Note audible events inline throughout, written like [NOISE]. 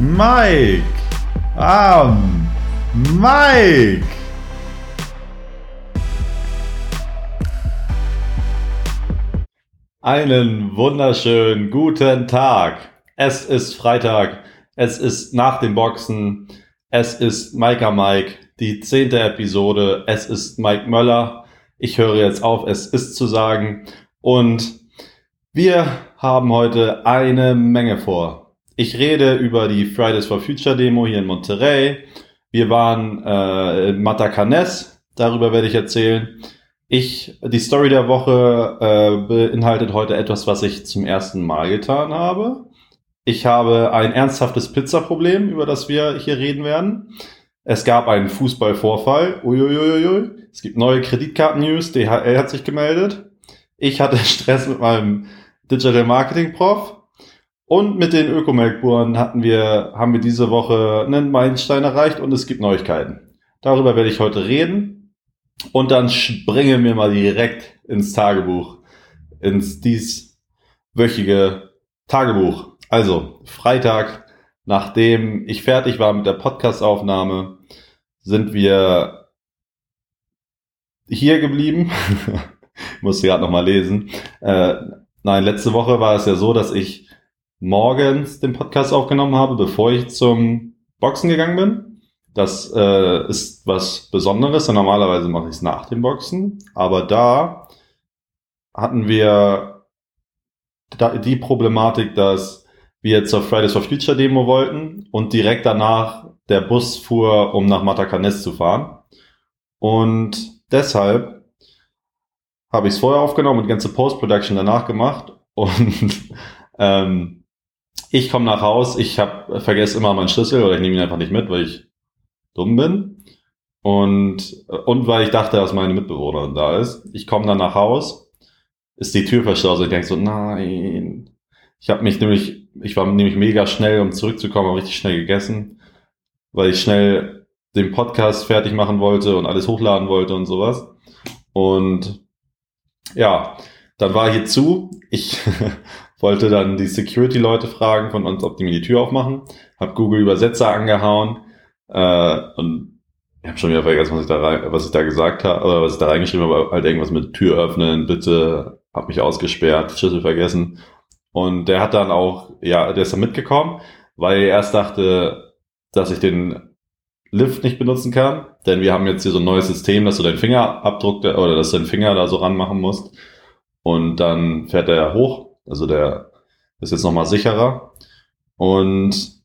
Mike. Um, Mike. Einen wunderschönen guten Tag. Es ist Freitag. Es ist nach dem Boxen. Es ist Micah Mike, die zehnte Episode. Es ist Mike Möller. Ich höre jetzt auf, es ist zu sagen. Und wir haben heute eine Menge vor. Ich rede über die Fridays for Future Demo hier in Monterey. Wir waren äh, in Matacanes. Darüber werde ich erzählen. Ich, die Story der Woche äh, beinhaltet heute etwas, was ich zum ersten Mal getan habe. Ich habe ein ernsthaftes Pizzaproblem, über das wir hier reden werden. Es gab einen Fußballvorfall. Uiuiuiui. Es gibt neue Kreditkarten-News. DHL hat sich gemeldet. Ich hatte [LAUGHS] Stress mit meinem Digital Marketing Prof. Und mit den Ökomelkburen hatten wir, haben wir diese Woche einen Meilenstein erreicht und es gibt Neuigkeiten. Darüber werde ich heute reden. Und dann springen wir mal direkt ins Tagebuch, ins dieswöchige Tagebuch. Also, Freitag, nachdem ich fertig war mit der Podcastaufnahme, sind wir hier geblieben. [LAUGHS] ich musste gerade nochmal lesen. Äh, nein, letzte Woche war es ja so, dass ich morgens den Podcast aufgenommen habe, bevor ich zum Boxen gegangen bin. Das äh, ist was Besonderes. Und normalerweise mache ich es nach dem Boxen. Aber da hatten wir die Problematik, dass wir zur Fridays for Future Demo wollten und direkt danach der Bus fuhr, um nach Matacanes zu fahren. Und deshalb habe ich es vorher aufgenommen und ganze Post-Production danach gemacht. Und [LAUGHS] ähm, ich komme nach Haus, ich hab, vergesse immer meinen Schlüssel oder ich nehme ihn einfach nicht mit, weil ich dumm bin. Und, und weil ich dachte, dass meine Mitbewohnerin da ist. Ich komme dann nach Haus, ist die Tür verschlossen. Ich denke so, nein. Ich habe mich nämlich, ich war nämlich mega schnell, um zurückzukommen, richtig schnell gegessen, weil ich schnell den Podcast fertig machen wollte und alles hochladen wollte und sowas. Und ja, dann war hier zu. Ich [LAUGHS] wollte dann die Security-Leute fragen von uns, ob die mir die Tür aufmachen. Hab Google Übersetzer angehauen äh, und ich habe schon wieder vergessen, was ich da rein, was ich da gesagt habe, oder was ich da reingeschrieben habe, halt irgendwas mit Tür öffnen, bitte, hab mich ausgesperrt, Schlüssel vergessen. Und der hat dann auch, ja, der ist dann mitgekommen, weil er erst dachte, dass ich den Lift nicht benutzen kann, denn wir haben jetzt hier so ein neues System, dass du deinen Fingerabdruck oder dass du deinen Finger da so ranmachen musst und dann fährt er hoch, also der ist jetzt nochmal sicherer und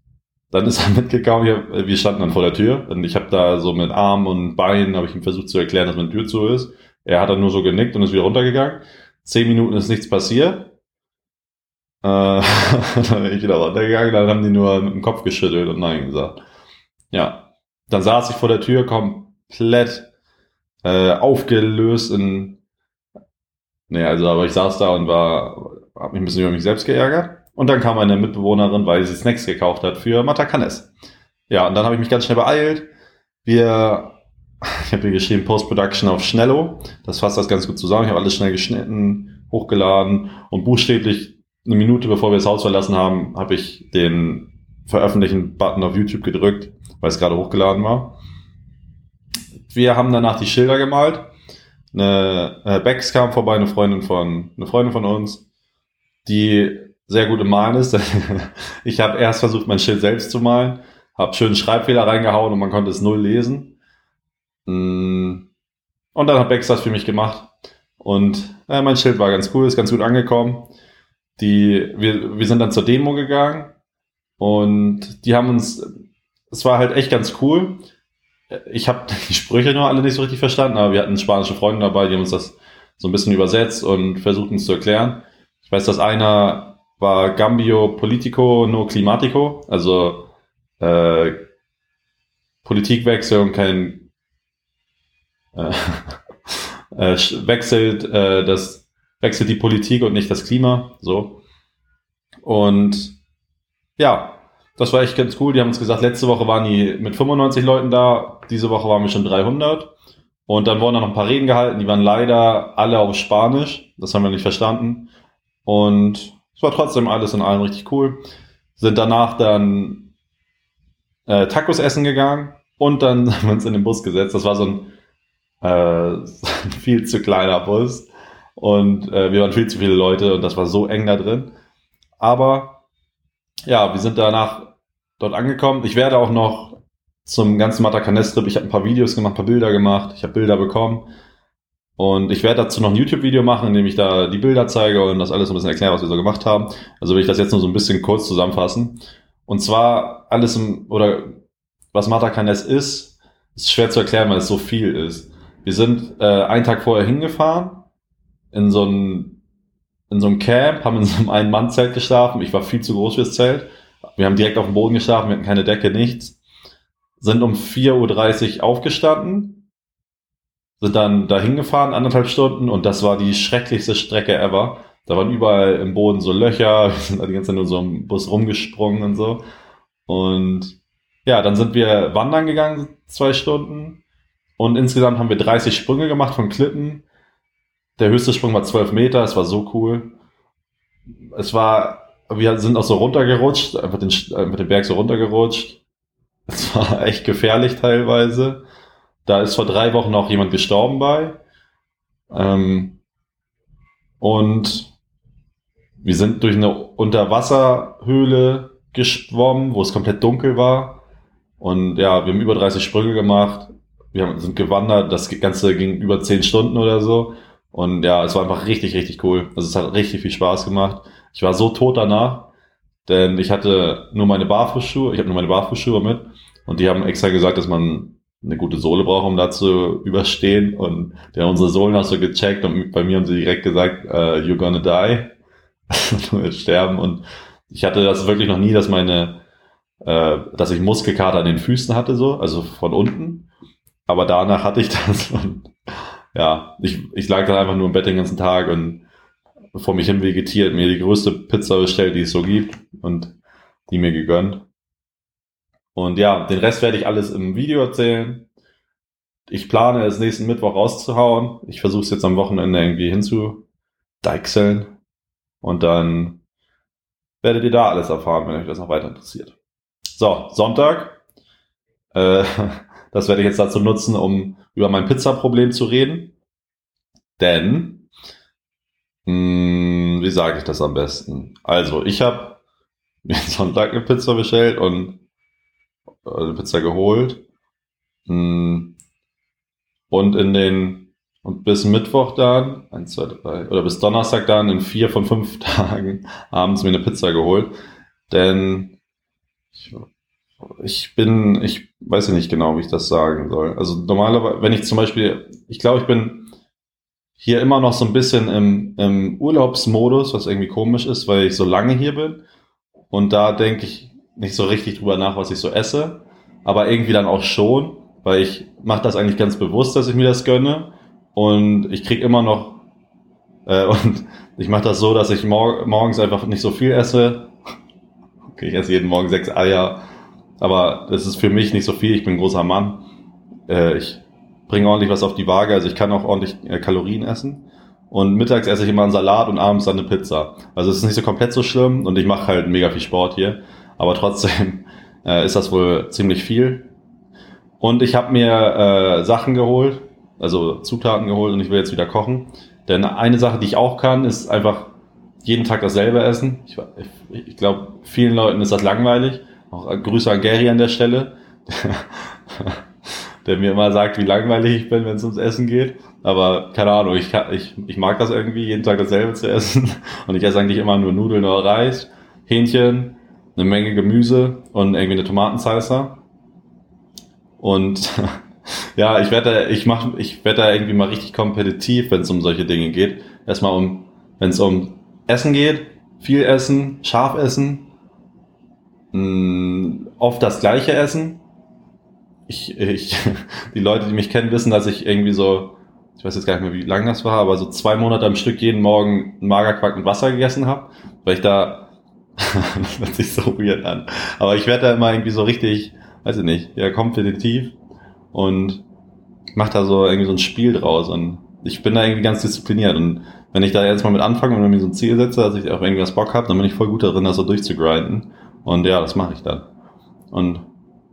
dann ist er [LAUGHS] mitgekommen, wir standen dann vor der Tür und ich habe da so mit Arm und Bein, habe ich ihm versucht zu erklären, dass meine Tür zu ist. Er hat dann nur so genickt und ist wieder runtergegangen. Zehn Minuten ist nichts passiert. Äh, [LAUGHS] dann bin ich wieder runtergegangen, dann haben die nur mit dem Kopf geschüttelt und Nein gesagt. Ja, dann saß ich vor der Tür komplett äh, aufgelöst in... Nee, also aber ich saß da und war, habe mich ein bisschen über mich selbst geärgert. Und dann kam eine Mitbewohnerin, weil sie Snacks gekauft hat für Matacanes. Ja, und dann habe ich mich ganz schnell beeilt. Wir, [LAUGHS] ich habe hier geschrieben Post-Production auf Schnello. Das fasst das ganz gut zusammen. Ich habe alles schnell geschnitten, hochgeladen und buchstäblich eine Minute bevor wir das Haus verlassen haben, habe ich den Veröffentlichen-Button auf YouTube gedrückt, weil es gerade hochgeladen war. Wir haben danach die Schilder gemalt. Eine äh, Bex kam vorbei, eine Freundin von, eine Freundin von uns, die sehr gut im Malen ist. [LAUGHS] ich habe erst versucht, mein Schild selbst zu malen, habe schön Schreibfehler reingehauen und man konnte es null lesen. Mm. Und dann hat Bex das für mich gemacht. Und äh, mein Schild war ganz cool, ist ganz gut angekommen. Die, wir, wir sind dann zur Demo gegangen und die haben uns, es war halt echt ganz cool. Ich habe [LAUGHS] die Sprüche nur alle nicht so richtig verstanden, aber wir hatten spanische Freunde dabei, die haben uns das so ein bisschen übersetzt und versucht uns zu erklären. Weiß, dass einer war Gambio Politico no Climatico, also äh, Politikwechsel und kein äh, [LAUGHS] äh, wechselt äh, das wechselt die Politik und nicht das Klima, so. Und ja, das war echt ganz cool. Die haben uns gesagt, letzte Woche waren die mit 95 Leuten da, diese Woche waren wir schon 300. Und dann wurden da noch ein paar Reden gehalten, die waren leider alle auf Spanisch. Das haben wir nicht verstanden. Und es war trotzdem alles in allem richtig cool. Sind danach dann äh, Tacos essen gegangen und dann [LAUGHS] haben wir uns in den Bus gesetzt. Das war so ein, äh, [LAUGHS] viel zu kleiner Bus und äh, wir waren viel zu viele Leute und das war so eng da drin. Aber ja, wir sind danach dort angekommen. Ich werde auch noch zum ganzen Matacanes-Trip, ich habe ein paar Videos gemacht, ein paar Bilder gemacht, ich habe Bilder bekommen. Und ich werde dazu noch ein YouTube-Video machen, in dem ich da die Bilder zeige und das alles ein bisschen erkläre, was wir so gemacht haben. Also will ich das jetzt nur so ein bisschen kurz zusammenfassen. Und zwar alles im, oder was Matacanes ist, ist schwer zu erklären, weil es so viel ist. Wir sind äh, einen Tag vorher hingefahren in so ein in so einem Camp, haben in so einem Ein-Mann-Zelt geschlafen. Ich war viel zu groß fürs Zelt. Wir haben direkt auf dem Boden geschlafen, wir hatten keine Decke, nichts. Sind um 4.30 Uhr aufgestanden, sind dann dahin gefahren, anderthalb Stunden, und das war die schrecklichste Strecke ever. Da waren überall im Boden so Löcher, [LAUGHS] wir sind da die ganze Zeit nur so im Bus rumgesprungen und so. Und ja, dann sind wir wandern gegangen, zwei Stunden. Und insgesamt haben wir 30 Sprünge gemacht von Klippen. Der höchste Sprung war 12 Meter, es war so cool. Es war wir sind auch so runtergerutscht, einfach den, einfach den Berg so runtergerutscht. Es war echt gefährlich teilweise. Da ist vor drei Wochen auch jemand gestorben bei. Ähm, und wir sind durch eine Unterwasserhöhle geschwommen, wo es komplett dunkel war. Und ja, wir haben über 30 Sprünge gemacht. Wir haben, sind gewandert. Das Ganze ging über 10 Stunden oder so. Und ja, es war einfach richtig, richtig cool. Also es hat richtig viel Spaß gemacht. Ich war so tot danach, denn ich hatte nur meine Barfußschuhe, ich habe nur meine Barfußschuhe mit und die haben extra gesagt, dass man eine gute Sohle braucht, um da zu überstehen. Und die haben unsere Sohlen auch so gecheckt und bei mir haben sie direkt gesagt, uh, you're gonna die, [LAUGHS] du wirst sterben. Und ich hatte das wirklich noch nie, dass meine, äh, dass ich Muskelkater an den Füßen hatte so, also von unten, aber danach hatte ich [LAUGHS] das und ja, ich, ich lag dann einfach nur im Bett den ganzen Tag und vor mich hin vegetiert, mir die größte Pizza bestellt, die es so gibt und die mir gegönnt. Und ja, den Rest werde ich alles im Video erzählen. Ich plane es nächsten Mittwoch rauszuhauen. Ich versuche es jetzt am Wochenende irgendwie hinzudeichseln. Und dann werdet ihr da alles erfahren, wenn euch das noch weiter interessiert. So, Sonntag. Äh, [LAUGHS] das werde ich jetzt dazu nutzen, um über mein Pizza-Problem zu reden. Denn hm, wie sage ich das am besten? Also, ich habe mir [LAUGHS] Sonntag eine Pizza bestellt und eine Pizza geholt. Hm, und in den und bis Mittwoch dann, eins, zwei, drei, oder bis Donnerstag dann in vier von fünf [LAUGHS] Tagen abends mir eine Pizza geholt. Denn ich, ich bin, ich weiß ja nicht genau, wie ich das sagen soll. Also normalerweise, wenn ich zum Beispiel, ich glaube, ich bin hier immer noch so ein bisschen im, im Urlaubsmodus, was irgendwie komisch ist, weil ich so lange hier bin. Und da denke ich nicht so richtig drüber nach, was ich so esse. Aber irgendwie dann auch schon, weil ich mache das eigentlich ganz bewusst, dass ich mir das gönne. Und ich krieg immer noch, äh, [LAUGHS] und ich mache das so, dass ich mor morgens einfach nicht so viel esse. Okay, ich esse jeden Morgen sechs Eier. Aber das ist für mich nicht so viel. Ich bin ein großer Mann. Äh, ich bringe ordentlich was auf die Waage, also ich kann auch ordentlich äh, Kalorien essen. Und mittags esse ich immer einen Salat und abends dann eine Pizza. Also es ist nicht so komplett so schlimm und ich mache halt mega viel Sport hier. Aber trotzdem [LAUGHS] äh, ist das wohl ziemlich viel. Und ich habe mir äh, Sachen geholt, also Zutaten geholt und ich will jetzt wieder kochen. Denn eine Sache, die ich auch kann, ist einfach jeden Tag dasselbe essen. Ich, ich, glaube, vielen Leuten ist das langweilig. Auch äh, Grüße an Gary an der Stelle. [LAUGHS] der mir immer sagt, wie langweilig ich bin, wenn es ums Essen geht. Aber keine Ahnung, ich, ich, ich mag das irgendwie, jeden Tag dasselbe zu essen. [LAUGHS] Und ich esse eigentlich immer nur Nudeln oder Reis, Hähnchen, eine Menge Gemüse und irgendwie eine Tomatensalsa. Und [LAUGHS] ja, ich werde ich mach, ich werde da irgendwie mal richtig kompetitiv, wenn es um solche Dinge geht. Erstmal um, wenn es um Essen geht, viel essen, scharf essen, mh, mm, oft das gleiche essen ich, ich, [LAUGHS] die Leute, die mich kennen, wissen, dass ich irgendwie so, ich weiß jetzt gar nicht mehr, wie lang das war, aber so zwei Monate am Stück jeden Morgen Magerquark mit Wasser gegessen habe, weil ich da, das [LAUGHS] hört sich so weird an, aber ich werde da immer irgendwie so richtig, weiß ich nicht, ja, kompetitiv und mach da so irgendwie so ein Spiel draus und ich bin da irgendwie ganz diszipliniert und wenn ich da jetzt mal mit anfange und mir so ein Ziel setze, dass ich auf irgendwas Bock habe, dann bin ich voll gut darin, das so durchzugrinden und ja, das mache ich dann und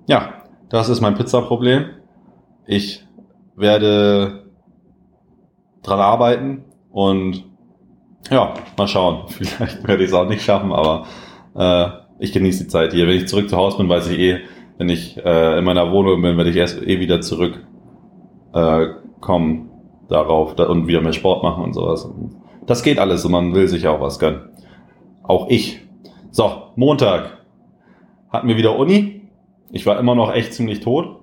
ja, das ist mein Pizza-Problem. Ich werde dran arbeiten und ja, mal schauen. [LAUGHS] Vielleicht werde ich es auch nicht schaffen, aber äh, ich genieße die Zeit hier. Wenn ich zurück zu Hause bin, weiß ich eh, wenn ich äh, in meiner Wohnung bin, werde ich erst eh wieder zurück äh, kommen darauf und wieder mehr Sport machen und sowas. Das geht alles und man will sich auch was gönnen. Auch ich. So, Montag hatten wir wieder Uni. Ich war immer noch echt ziemlich tot.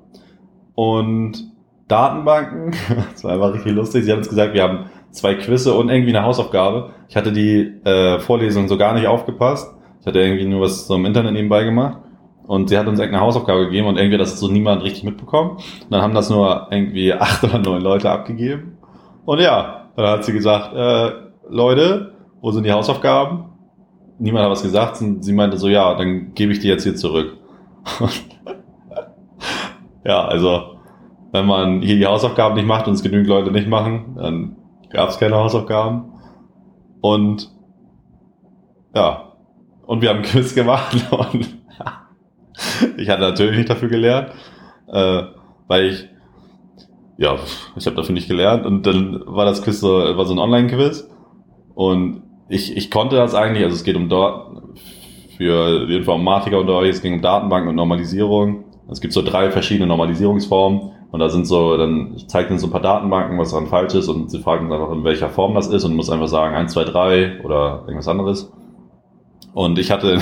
Und Datenbanken, [LAUGHS] das war einfach richtig lustig. Sie haben uns gesagt, wir haben zwei Quizze und irgendwie eine Hausaufgabe. Ich hatte die äh, Vorlesung so gar nicht aufgepasst. Ich hatte irgendwie nur was so im Internet nebenbei gemacht. Und sie hat uns eine Hausaufgabe gegeben und irgendwie hat das so niemand richtig mitbekommen. Und dann haben das nur irgendwie [LAUGHS] acht oder neun Leute abgegeben. Und ja, dann hat sie gesagt, äh, Leute, wo sind die Hausaufgaben? Niemand hat was gesagt. Und sie meinte so, ja, dann gebe ich die jetzt hier zurück. [LAUGHS] ja, also, wenn man hier die Hausaufgaben nicht macht und es genügend Leute nicht machen, dann gab es keine Hausaufgaben. Und ja, und wir haben ein Quiz gemacht. [LAUGHS] Und ich hatte natürlich nicht dafür gelernt, äh, weil ich, ja, ich habe dafür nicht gelernt. Und dann war das Quiz so, war so ein Online-Quiz. Und ich, ich konnte das eigentlich, also es geht um dort für die Informatiker unter euch, es ging um Datenbanken und Normalisierung. Es gibt so drei verschiedene Normalisierungsformen und da sind so, dann zeigt ihnen so ein paar Datenbanken, was daran falsch ist und sie fragen einfach, in welcher Form das ist und muss einfach sagen 1, 2, 3 oder irgendwas anderes. Und ich hatte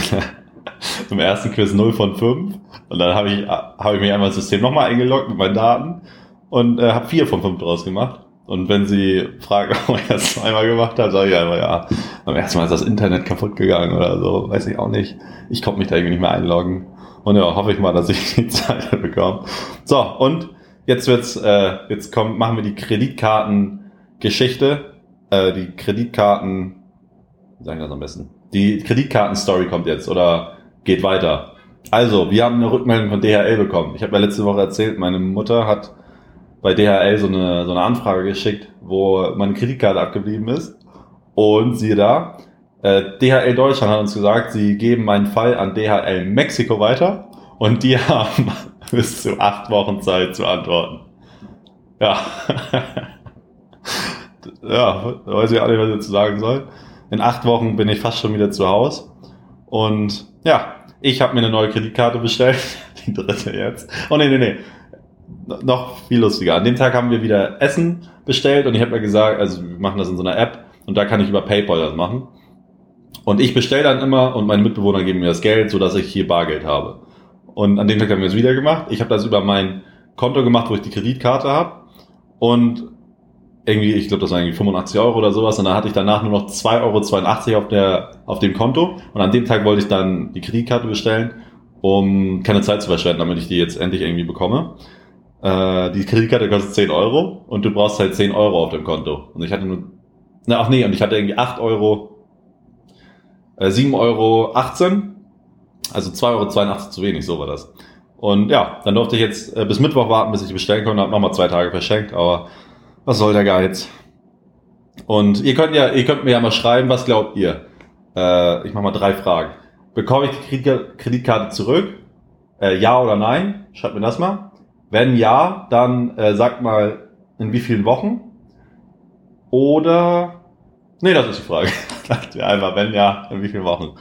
[LAUGHS] im ersten Quiz 0 von 5 und dann habe ich, hab ich mich einmal ins System nochmal eingeloggt mit meinen Daten und äh, habe 4 von 5 draus gemacht. Und wenn sie fragen, [LAUGHS] ob ich das zweimal gemacht habe, sage ich einfach, ja, beim ersten Mal ist das Internet kaputt gegangen oder so, weiß ich auch nicht. Ich konnte mich da irgendwie nicht mehr einloggen. Und ja, hoffe ich mal, dass ich [LAUGHS] die Zeit bekomme. So, und jetzt wird's, äh, jetzt kommt, machen wir die Kreditkartengeschichte. Äh, die Kreditkarten, wie sagen wir das am besten? Die Kreditkarten-Story kommt jetzt oder geht weiter. Also, wir haben eine Rückmeldung von DHL bekommen. Ich habe ja letzte Woche erzählt, meine Mutter hat bei DHL so eine, so eine Anfrage geschickt, wo meine Kreditkarte abgeblieben ist. Und siehe da, äh, DHL Deutschland hat uns gesagt, sie geben meinen Fall an DHL Mexiko weiter und die [LAUGHS] haben [LAUGHS] bis zu acht Wochen Zeit zu antworten. Ja. [LAUGHS] ja, weiß ich auch nicht, was ich dazu sagen soll. In acht Wochen bin ich fast schon wieder zu Hause. Und ja, ich habe mir eine neue Kreditkarte bestellt. [LAUGHS] Die dritte jetzt. Oh nee, nee, nee. Noch viel lustiger. An dem Tag haben wir wieder Essen bestellt und ich habe mir gesagt, also wir machen das in so einer App und da kann ich über PayPal das machen. Und ich bestelle dann immer und meine Mitbewohner geben mir das Geld, so dass ich hier Bargeld habe. Und an dem Tag haben wir es wieder gemacht. Ich habe das über mein Konto gemacht, wo ich die Kreditkarte habe. Und irgendwie, ich glaube, das waren irgendwie 85 Euro oder sowas. Und dann hatte ich danach nur noch 2,82 Euro auf, der, auf dem Konto. Und an dem Tag wollte ich dann die Kreditkarte bestellen, um keine Zeit zu verschwenden, damit ich die jetzt endlich irgendwie bekomme. Äh, die Kreditkarte kostet 10 Euro und du brauchst halt 10 Euro auf dem Konto. Und ich hatte nur, na, ach nee, und ich hatte irgendwie 8 Euro, äh, 7 Euro 18 also 2,82 Euro zu wenig, so war das. Und ja, dann durfte ich jetzt äh, bis Mittwoch warten, bis ich die bestellen konnte. Hab nochmal zwei Tage verschenkt, aber was soll der Geiz? Und ihr könnt ja, ihr könnt mir ja mal schreiben, was glaubt ihr? Äh, ich mache mal drei Fragen. Bekomme ich die Kreditkarte zurück? Äh, ja oder nein? Schreibt mir das mal. Wenn ja, dann äh, sagt mal in wie vielen Wochen? Oder Nee, das ist die Frage. [LAUGHS] Einfach wenn ja, in wie vielen Wochen?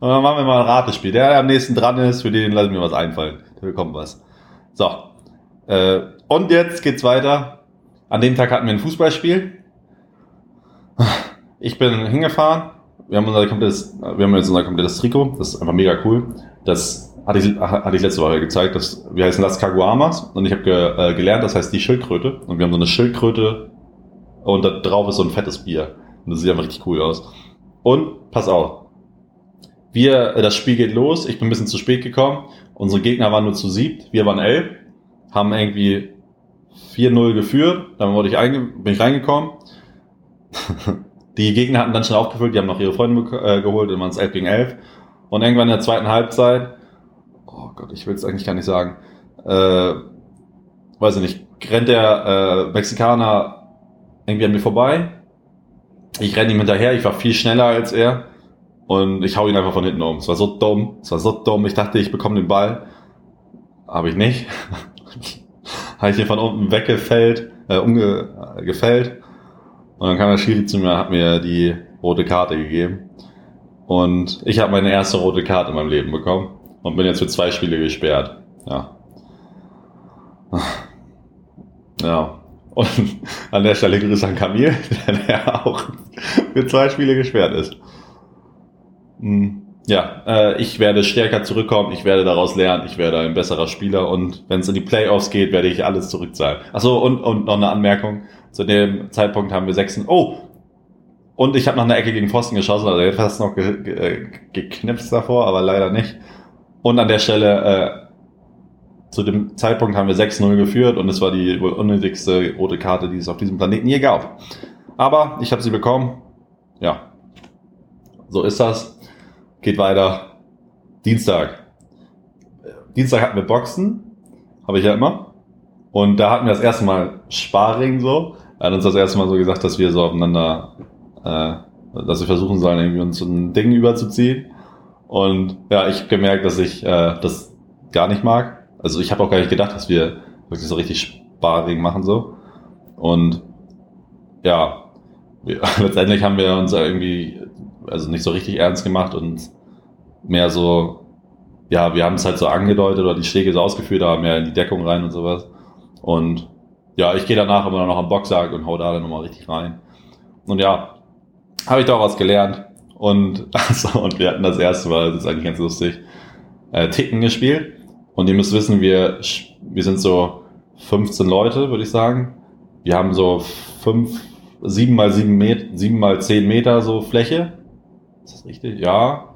Und dann machen wir mal ein Ratespiel. Der, der am nächsten dran ist, für den lassen wir was einfallen. Der bekommt was. So. Äh, und jetzt geht's weiter. An dem Tag hatten wir ein Fußballspiel. Ich bin hingefahren. Wir haben unser komplettes, wir haben jetzt unser komplettes Trikot. Das ist einfach mega cool. Das hatte ich, hatte ich letzte Woche gezeigt. Das, wir heißen das Kaguamas. Und ich habe ge, äh, gelernt, das heißt die Schildkröte. Und wir haben so eine Schildkröte. Und da drauf ist so ein fettes Bier. Und das sieht einfach richtig cool aus. Und pass auf. Wir, äh, das Spiel geht los. Ich bin ein bisschen zu spät gekommen. Unsere Gegner waren nur zu siebt. Wir waren elf. Haben irgendwie 4-0 geführt. Dann wurde ich bin ich reingekommen. [LAUGHS] die Gegner hatten dann schon aufgefüllt. Die haben noch ihre Freunde äh, geholt. Dann waren es 11 gegen 11. Und irgendwann in der zweiten Halbzeit, oh Gott, ich will es eigentlich gar nicht sagen, äh, weiß ich nicht, rennt der äh, Mexikaner irgendwie an mir vorbei. Ich renne ihm hinterher. Ich war viel schneller als er und ich hau ihn einfach von hinten um. Es war so dumm. Es war so dumm. Ich dachte, ich bekomme den Ball. Habe ich nicht. [LAUGHS] habe ich hier von unten weggefällt, äh, umgefällt. Und dann kam der Schiri zu mir, hat mir die rote Karte gegeben. Und ich habe meine erste rote Karte in meinem Leben bekommen und bin jetzt für zwei Spiele gesperrt. Ja. [SIGHS] Ja. Und [LAUGHS] an der Stelle Grüße an Kamil, [LAUGHS] der auch für zwei Spiele gesperrt ist. Hm. Ja, äh, ich werde stärker zurückkommen, ich werde daraus lernen, ich werde ein besserer Spieler und wenn es in die Playoffs geht, werde ich alles zurückzahlen. Achso, und, und noch eine Anmerkung. Zu dem Zeitpunkt haben wir sechsten. Oh! Und ich habe noch eine Ecke gegen Pfosten geschossen, also fast noch ge ge geknipst davor, aber leider nicht. Und an der Stelle, äh, zu dem Zeitpunkt haben wir 6-0 geführt und es war die wohl unnötigste rote Karte, die es auf diesem Planeten je gab. Aber ich habe sie bekommen. Ja, so ist das. Geht weiter. Dienstag. Dienstag hatten wir Boxen. Habe ich ja immer. Und da hatten wir das erste Mal Sparring so. Er hat uns das erste Mal so gesagt, dass wir so aufeinander, äh, dass wir versuchen sollen, irgendwie uns ein Ding überzuziehen. Und ja, ich habe gemerkt, dass ich äh, das gar nicht mag. Also ich habe auch gar nicht gedacht, dass wir wirklich so richtig Sparring machen so. Und ja, wir, [LAUGHS] letztendlich haben wir uns irgendwie also nicht so richtig ernst gemacht und mehr so, ja, wir haben es halt so angedeutet oder die Schläge so ausgeführt, aber mehr in die Deckung rein und sowas. Und ja, ich gehe danach immer noch am Boxsack und hau da dann nochmal richtig rein. Und ja, habe ich daraus gelernt. Und, [LAUGHS] also, und wir hatten das erste Mal, das ist eigentlich ganz lustig, äh, Ticken gespielt. Und ihr müsst wissen, wir, wir sind so 15 Leute, würde ich sagen. Wir haben so fünf, sieben mal sieben Meter, sieben mal zehn Meter so Fläche. Ist das richtig? Ja.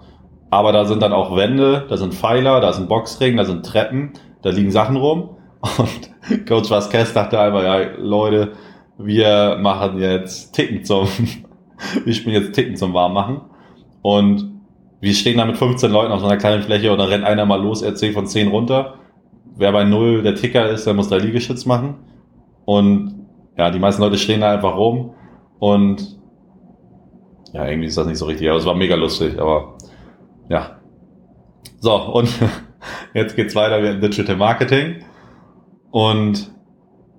Aber da sind dann auch Wände, da sind Pfeiler, da sind Boxring, da sind Treppen, da liegen Sachen rum. Und [LAUGHS] Coach Vasquez dachte einfach, ja, Leute, wir machen jetzt Ticken zum, [LAUGHS] wir spielen jetzt Ticken zum Warmmachen. Und wir stehen da mit 15 Leuten auf so einer kleinen Fläche und dann rennt einer mal los, erzählt von 10 runter. Wer bei 0 der Ticker ist, der muss da Liegeschütz machen. Und ja, die meisten Leute stehen da einfach rum und ja, irgendwie ist das nicht so richtig, aber es war mega lustig, aber ja. So, und [LAUGHS] jetzt geht's weiter mit Digital Marketing. Und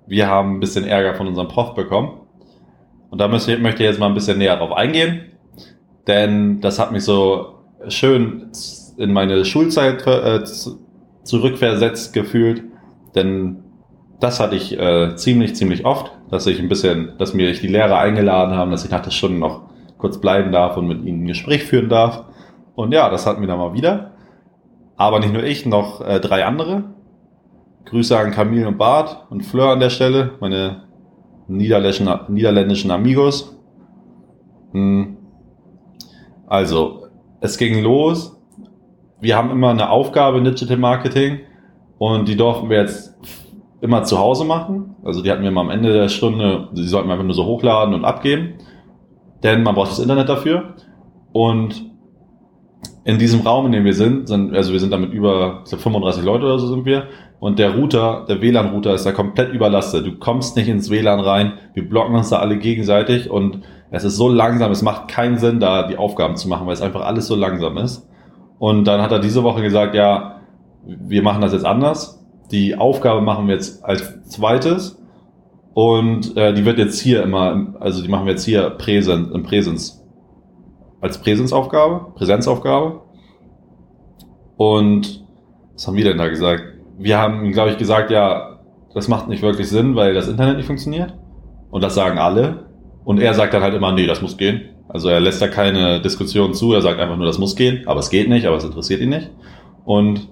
wir haben ein bisschen Ärger von unserem Prof bekommen. Und da möchte ich, jetzt mal ein bisschen näher drauf eingehen. Denn das hat mich so schön in meine Schulzeit äh, zurückversetzt gefühlt. Denn das hatte ich äh, ziemlich, ziemlich oft, dass ich ein bisschen, dass mir die Lehrer eingeladen haben, dass ich nach der Stunde noch kurz bleiben darf und mit ihnen ein Gespräch führen darf. Und ja, das hatten wir dann mal wieder. Aber nicht nur ich, noch äh, drei andere. Grüße an Camille und Bart und Fleur an der Stelle, meine niederländischen, niederländischen Amigos. Hm. Also, es ging los. Wir haben immer eine Aufgabe in Digital Marketing und die durften wir jetzt immer zu Hause machen. Also die hatten wir mal am Ende der Stunde, die sollten wir einfach nur so hochladen und abgeben denn man braucht das Internet dafür. Und in diesem Raum, in dem wir sind, sind also wir sind damit über ich glaub, 35 Leute oder so sind wir. Und der Router, der WLAN-Router ist da komplett überlastet. Du kommst nicht ins WLAN rein. Wir blocken uns da alle gegenseitig und es ist so langsam, es macht keinen Sinn, da die Aufgaben zu machen, weil es einfach alles so langsam ist. Und dann hat er diese Woche gesagt, ja, wir machen das jetzt anders. Die Aufgabe machen wir jetzt als zweites und äh, die wird jetzt hier immer, also die machen wir jetzt hier Präsens, im Präsens. Als Präsenzaufgabe, Präsenzaufgabe. Und was haben wir denn da gesagt? Wir haben, glaube ich, gesagt, ja, das macht nicht wirklich Sinn, weil das Internet nicht funktioniert. Und das sagen alle. Und er sagt dann halt immer, nee, das muss gehen. Also er lässt da keine Diskussion zu, er sagt einfach nur, das muss gehen, aber es geht nicht, aber es interessiert ihn nicht. Und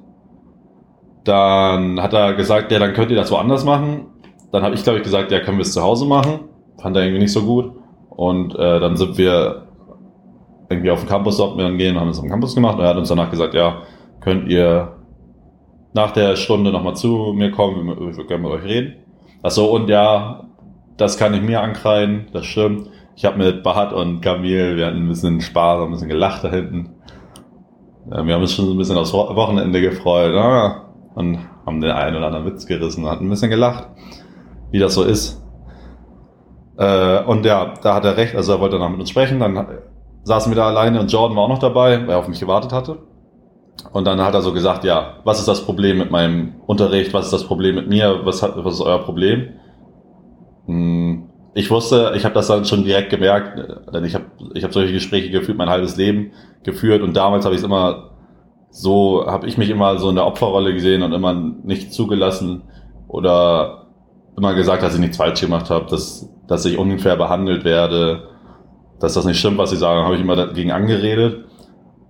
dann hat er gesagt, ja, dann könnt ihr das woanders machen. Dann habe ich, glaube ich, gesagt, ja, können wir es zu Hause machen. Fand er irgendwie nicht so gut. Und äh, dann sind wir irgendwie auf den Campus sollten wir dann gehen, haben es am Campus gemacht. Und er hat uns danach gesagt, ja, könnt ihr nach der Stunde nochmal zu mir kommen, wir, wir können mit euch reden. Achso, und ja, das kann ich mir ankreiden, das stimmt. Ich habe mit Bahat und Camille, wir hatten ein bisschen Spaß, ein bisschen gelacht da hinten. Ja, wir haben uns schon ein bisschen aufs Wochenende gefreut ah, und haben den einen oder anderen Witz gerissen und hatten ein bisschen gelacht wie das so ist. Äh, und ja, da hat er recht, also er wollte dann mit uns sprechen, dann saßen wir da alleine und Jordan war auch noch dabei, weil er auf mich gewartet hatte. Und dann hat er so gesagt, ja, was ist das Problem mit meinem Unterricht? Was ist das Problem mit mir? Was, hat, was ist euer Problem? Hm, ich wusste, ich habe das dann schon direkt gemerkt, denn ich habe ich hab solche Gespräche geführt, mein halbes Leben geführt und damals habe ich es immer so, habe ich mich immer so in der Opferrolle gesehen und immer nicht zugelassen oder immer gesagt, dass ich nichts falsch gemacht habe, dass, dass ich unfair behandelt werde, dass das nicht stimmt, was sie sagen, habe ich immer dagegen angeredet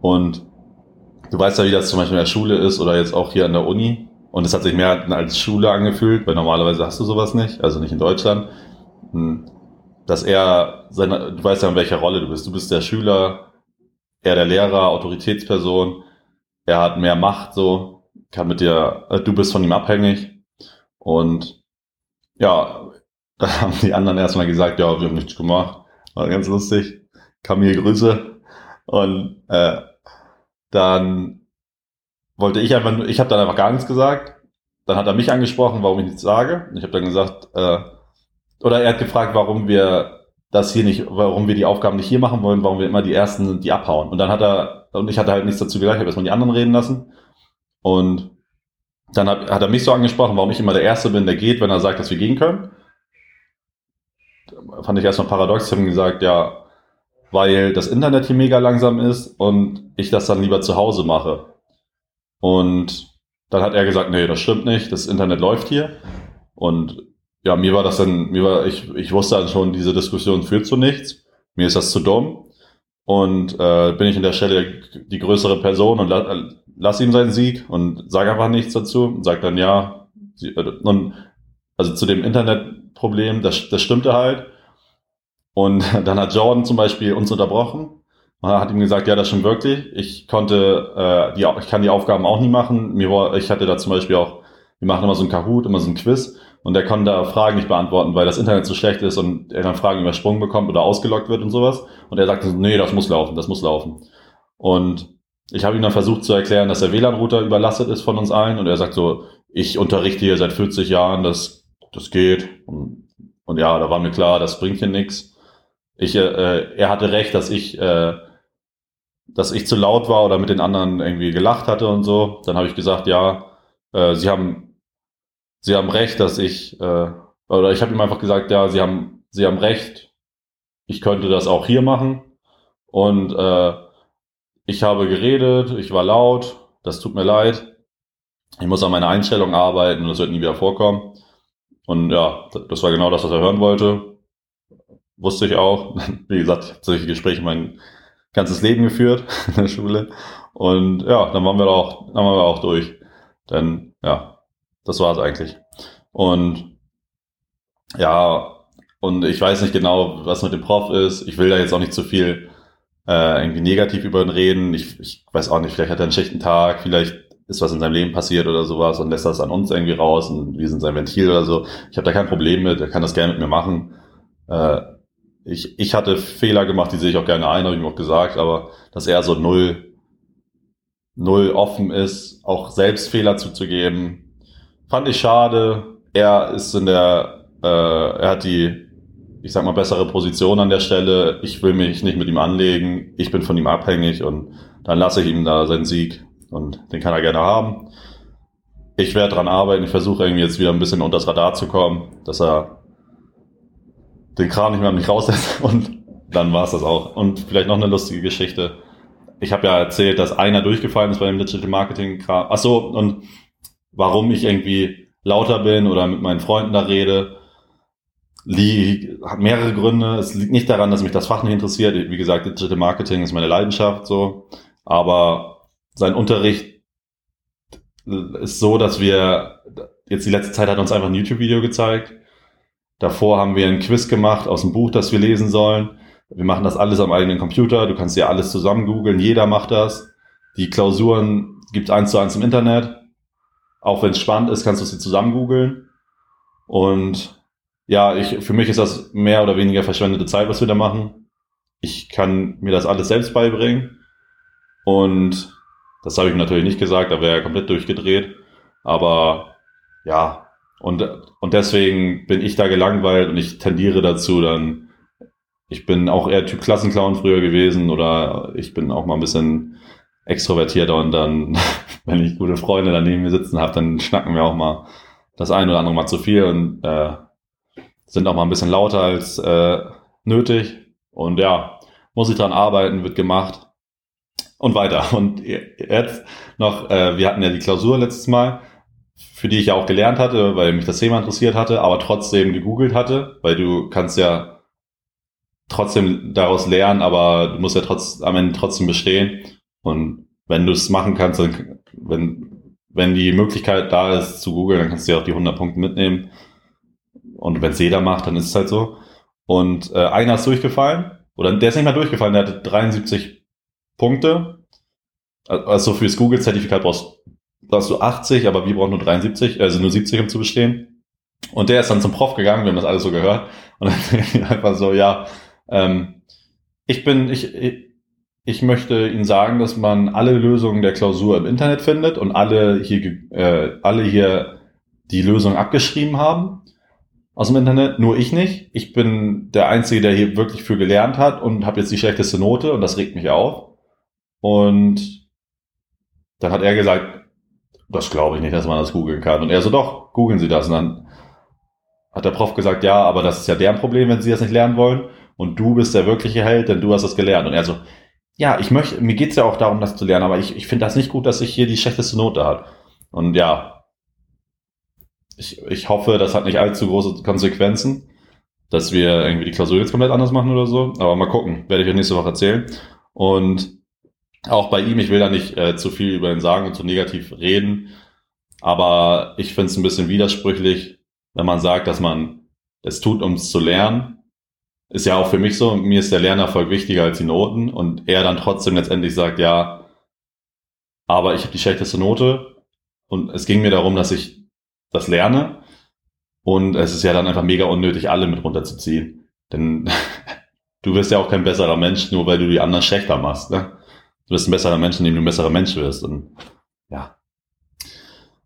und du weißt ja, wie das zum Beispiel in der Schule ist oder jetzt auch hier an der Uni. Und es hat sich mehr als Schule angefühlt, weil normalerweise hast du sowas nicht, also nicht in Deutschland. Hm. Dass er seine, du weißt ja, in welcher Rolle du bist. Du bist der Schüler, er der Lehrer, Autoritätsperson. Er hat mehr Macht, so, kann mit dir, äh, du bist von ihm abhängig. Und ja, da haben die anderen erstmal gesagt, ja, wir haben nichts gemacht. War ganz lustig. Kamil Grüße. Und äh, dann wollte ich einfach, ich habe dann einfach gar nichts gesagt. Dann hat er mich angesprochen, warum ich nichts sage. Ich habe dann gesagt, äh, oder er hat gefragt, warum wir das hier nicht, warum wir die Aufgaben nicht hier machen wollen, warum wir immer die ersten sind, die abhauen. Und dann hat er, und ich hatte halt nichts dazu gesagt, ich habe erstmal die anderen reden lassen. Und dann hat, hat er mich so angesprochen, warum ich immer der Erste bin, der geht, wenn er sagt, dass wir gehen können. Fand ich erstmal paradox. Ich habe gesagt, ja, weil das Internet hier mega langsam ist und ich das dann lieber zu Hause mache. Und dann hat er gesagt, nee, das stimmt nicht, das Internet läuft hier. Und ja, mir war das dann, mir war, ich, ich wusste dann schon, diese Diskussion führt zu nichts. Mir ist das zu dumm. Und äh, bin ich in der Stelle die größere Person und lass ihm seinen Sieg und sage einfach nichts dazu und sag dann ja. Äh, und, also zu dem Internetproblem, das, das stimmte halt. Und [LAUGHS] dann hat Jordan zum Beispiel uns unterbrochen und hat ihm gesagt, ja, das stimmt wirklich. Ich konnte, äh, die, ich kann die Aufgaben auch nie machen. Mir war, ich hatte da zum Beispiel auch, wir machen immer so ein Kahoot, immer so ein Quiz und der konnte da Fragen nicht beantworten, weil das Internet so schlecht ist und er dann Fragen übersprungen bekommt oder ausgelockt wird und sowas. Und er sagte, nee, das muss laufen, das muss laufen. Und ich habe ihm dann versucht zu erklären, dass der WLAN-Router überlastet ist von uns allen und er sagt so, ich unterrichte hier seit 40 Jahren, das, das geht. Und, und ja, da war mir klar, das bringt hier nichts. Ich, äh, er hatte recht, dass ich, äh, dass ich zu laut war oder mit den anderen irgendwie gelacht hatte und so. Dann habe ich gesagt, ja, äh, sie haben Sie haben recht, dass ich, äh, oder ich habe ihm einfach gesagt, ja, Sie haben, Sie haben recht, ich könnte das auch hier machen. Und äh, ich habe geredet, ich war laut, das tut mir leid. Ich muss an meiner Einstellung arbeiten und das wird nie wieder vorkommen. Und ja, das war genau das, was er hören wollte. Wusste ich auch. [LAUGHS] Wie gesagt, ich habe solche Gespräche mein ganzes Leben geführt [LAUGHS] in der Schule. Und ja, dann waren wir auch, dann waren wir auch durch. Denn ja, das war es eigentlich. Und ja, und ich weiß nicht genau, was mit dem Prof ist. Ich will da jetzt auch nicht zu viel äh, irgendwie negativ über ihn reden. Ich, ich weiß auch nicht, vielleicht hat er einen schlechten Tag, vielleicht ist was in seinem Leben passiert oder sowas und lässt das an uns irgendwie raus und wir sind sein Ventil oder so. Ich habe da kein Problem mit, er kann das gerne mit mir machen. Äh, ich, ich hatte Fehler gemacht, die sehe ich auch gerne ein, habe ich ihm auch gesagt, aber dass er so null, null offen ist, auch selbst Fehler zuzugeben, Fand ich schade. Er ist in der, äh, er hat die, ich sag mal, bessere Position an der Stelle. Ich will mich nicht mit ihm anlegen. Ich bin von ihm abhängig und dann lasse ich ihm da seinen Sieg und den kann er gerne haben. Ich werde dran arbeiten. Ich versuche irgendwie jetzt wieder ein bisschen unter das Radar zu kommen, dass er den Kran nicht mehr an mich rauslässt [LAUGHS] und dann war es das auch. Und vielleicht noch eine lustige Geschichte. Ich habe ja erzählt, dass einer durchgefallen ist bei dem Digital Marketing Kram. Ach so, und warum ich irgendwie lauter bin oder mit meinen Freunden da rede, liegt, hat mehrere Gründe. Es liegt nicht daran, dass mich das Fach nicht interessiert. Wie gesagt, Digital Marketing ist meine Leidenschaft so. Aber sein Unterricht ist so, dass wir jetzt die letzte Zeit hat uns einfach ein YouTube-Video gezeigt. Davor haben wir ein Quiz gemacht aus dem Buch, das wir lesen sollen. Wir machen das alles am eigenen Computer. Du kannst dir alles zusammen googeln. Jeder macht das. Die Klausuren gibt eins zu eins im Internet. Auch wenn es spannend ist, kannst du sie zusammen googeln. Und ja, ich, für mich ist das mehr oder weniger verschwendete Zeit, was wir da machen. Ich kann mir das alles selbst beibringen. Und das habe ich natürlich nicht gesagt, da wäre er komplett durchgedreht. Aber ja, und, und deswegen bin ich da gelangweilt und ich tendiere dazu, dann, ich bin auch eher Typ Klassenclown früher gewesen oder ich bin auch mal ein bisschen extrovertierter und dann, [LAUGHS] wenn ich gute Freunde daneben mir sitzen habe, dann schnacken wir auch mal das ein oder andere mal zu viel und äh, sind auch mal ein bisschen lauter als äh, nötig. Und ja, muss ich dran arbeiten, wird gemacht und weiter. [LAUGHS] Und jetzt noch, äh, wir hatten ja die Klausur letztes Mal, für die ich ja auch gelernt hatte, weil mich das Thema interessiert hatte, aber trotzdem gegoogelt hatte, weil du kannst ja trotzdem daraus lernen, aber du musst ja trotz, am Ende trotzdem bestehen. Und wenn du es machen kannst, dann, wenn, wenn die Möglichkeit da ist zu googeln, dann kannst du ja auch die 100 Punkte mitnehmen. Und wenn es jeder macht, dann ist es halt so. Und äh, einer ist durchgefallen, oder der ist nicht mal durchgefallen, der hatte 73 Punkte. Also fürs Google-Zertifikat brauchst, brauchst du 80, aber wir brauchen nur 73, also nur 70, um zu bestehen. Und der ist dann zum Prof gegangen, wir haben das alles so gehört. Und dann [LAUGHS] einfach so, ja, ähm, ich bin, ich, ich möchte Ihnen sagen, dass man alle Lösungen der Klausur im Internet findet und alle hier, äh, alle hier die Lösung abgeschrieben haben aus dem Internet, nur ich nicht. Ich bin der Einzige, der hier wirklich für gelernt hat und habe jetzt die schlechteste Note und das regt mich auf. Und dann hat er gesagt, das glaube ich nicht, dass man das googeln kann. Und er so, doch, googeln Sie das. Und dann hat der Prof gesagt, ja, aber das ist ja deren Problem, wenn Sie das nicht lernen wollen. Und du bist der wirkliche Held, denn du hast das gelernt. Und er so, ja, ich möchte, mir geht's ja auch darum, das zu lernen, aber ich, ich finde das nicht gut, dass ich hier die schlechteste Note hat. Und ja, ich, ich hoffe, das hat nicht allzu große Konsequenzen, dass wir irgendwie die Klausur jetzt komplett anders machen oder so. Aber mal gucken, werde ich euch nächste Woche erzählen. Und auch bei ihm, ich will da nicht äh, zu viel über ihn sagen und zu negativ reden, aber ich finde es ein bisschen widersprüchlich, wenn man sagt, dass man es tut, um es zu lernen. Ist ja auch für mich so, mir ist der Lernerfolg wichtiger als die Noten und er dann trotzdem letztendlich sagt, ja, aber ich habe die schlechteste Note und es ging mir darum, dass ich das lerne. Und es ist ja dann einfach mega unnötig, alle mit runterzuziehen. Denn [LAUGHS] du wirst ja auch kein besserer Mensch, nur weil du die anderen schlechter machst. Ne? Du bist ein besserer Mensch, indem du ein besserer Mensch wirst. Und ja,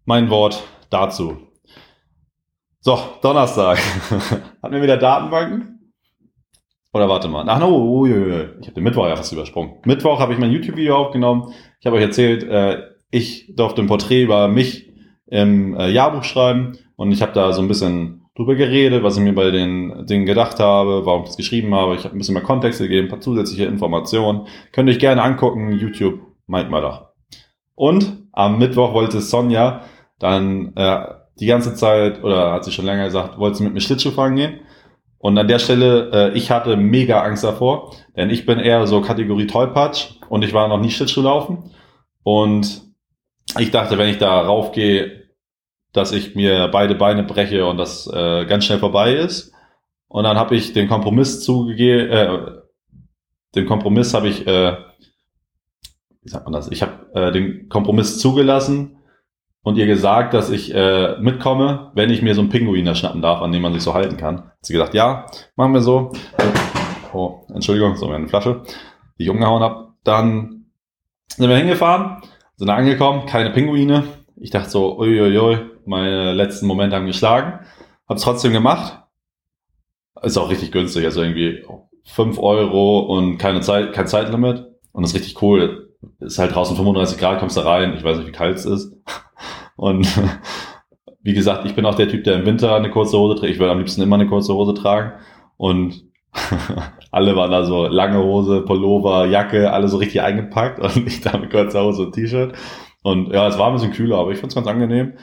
mein Wort dazu. So, Donnerstag. [LAUGHS] Hatten wir wieder Datenbanken? Oder warte mal. Ach no, oh, ich habe den Mittwoch ja fast übersprungen. Mittwoch habe ich mein YouTube-Video aufgenommen. Ich habe euch erzählt, äh, ich durfte ein Porträt über mich im äh, Jahrbuch schreiben und ich habe da so ein bisschen drüber geredet, was ich mir bei den Dingen gedacht habe, warum ich das geschrieben habe. Ich habe ein bisschen mehr Kontext gegeben, ein paar zusätzliche Informationen. Könnt ihr euch gerne angucken, YouTube, meint mal doch. Und am Mittwoch wollte Sonja dann äh, die ganze Zeit, oder hat sie schon länger gesagt, wollte sie mit mir Schlittschuh fahren gehen. Und an der Stelle, äh, ich hatte mega Angst davor, denn ich bin eher so Kategorie Tollpatsch und ich war noch nie Schlittschuh laufen. Und ich dachte, wenn ich da raufgehe, dass ich mir beide Beine breche und das äh, ganz schnell vorbei ist. Und dann habe ich den Kompromiss zugegeben, äh, den Kompromiss habe ich, äh, wie sagt man das? Ich habe äh, den Kompromiss zugelassen und ihr gesagt, dass ich äh, mitkomme, wenn ich mir so einen Pinguin erschnappen darf, an dem man sich so halten kann. Hat sie gesagt, ja, machen wir so. Oh, Entschuldigung, so eine Flasche, die ich umgehauen habe. Dann sind wir hingefahren sind angekommen, keine Pinguine. Ich dachte so, uiuiui, meine letzten Momente haben geschlagen. Hab's trotzdem gemacht. Ist auch richtig günstig, also irgendwie fünf Euro und keine Zeit, kein Zeitlimit. Und das ist richtig cool. Ist halt draußen 35 Grad, kommst da rein. Ich weiß nicht, wie kalt es ist. [LAUGHS] Und [LAUGHS] wie gesagt, ich bin auch der Typ, der im Winter eine kurze Hose trägt. Ich würde am liebsten immer eine kurze Hose tragen. Und [LAUGHS] alle waren da so lange Hose, Pullover, Jacke, alle so richtig eingepackt und ich da mit kurzer Hose und T-Shirt. Und ja, es war ein bisschen kühler, aber ich fand es ganz angenehm.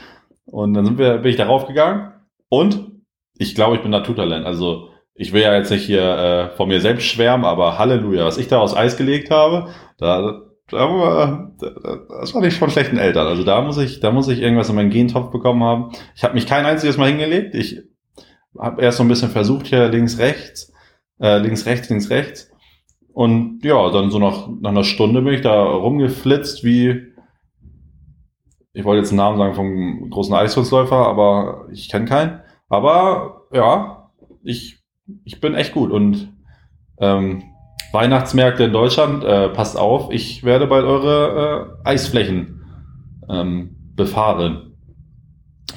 Und dann sind wir, bin ich darauf gegangen und ich glaube, ich bin Naturtalent. Also ich will ja jetzt nicht hier äh, von mir selbst schwärmen, aber Halleluja, was ich da aus Eis gelegt habe, da, da, das war nicht von schlechten Eltern. Also da muss ich, da muss ich irgendwas in meinen Gentopf bekommen haben. Ich habe mich kein einziges Mal hingelegt. Ich habe erst so ein bisschen versucht hier links, rechts äh, links, rechts, links, rechts. Und ja, dann so nach, nach einer Stunde bin ich da rumgeflitzt wie, ich wollte jetzt einen Namen sagen vom großen Eiskunstläufer, aber ich kenne keinen. Aber ja, ich, ich bin echt gut. Und ähm, Weihnachtsmärkte in Deutschland, äh, passt auf, ich werde bald eure äh, Eisflächen ähm, befahren.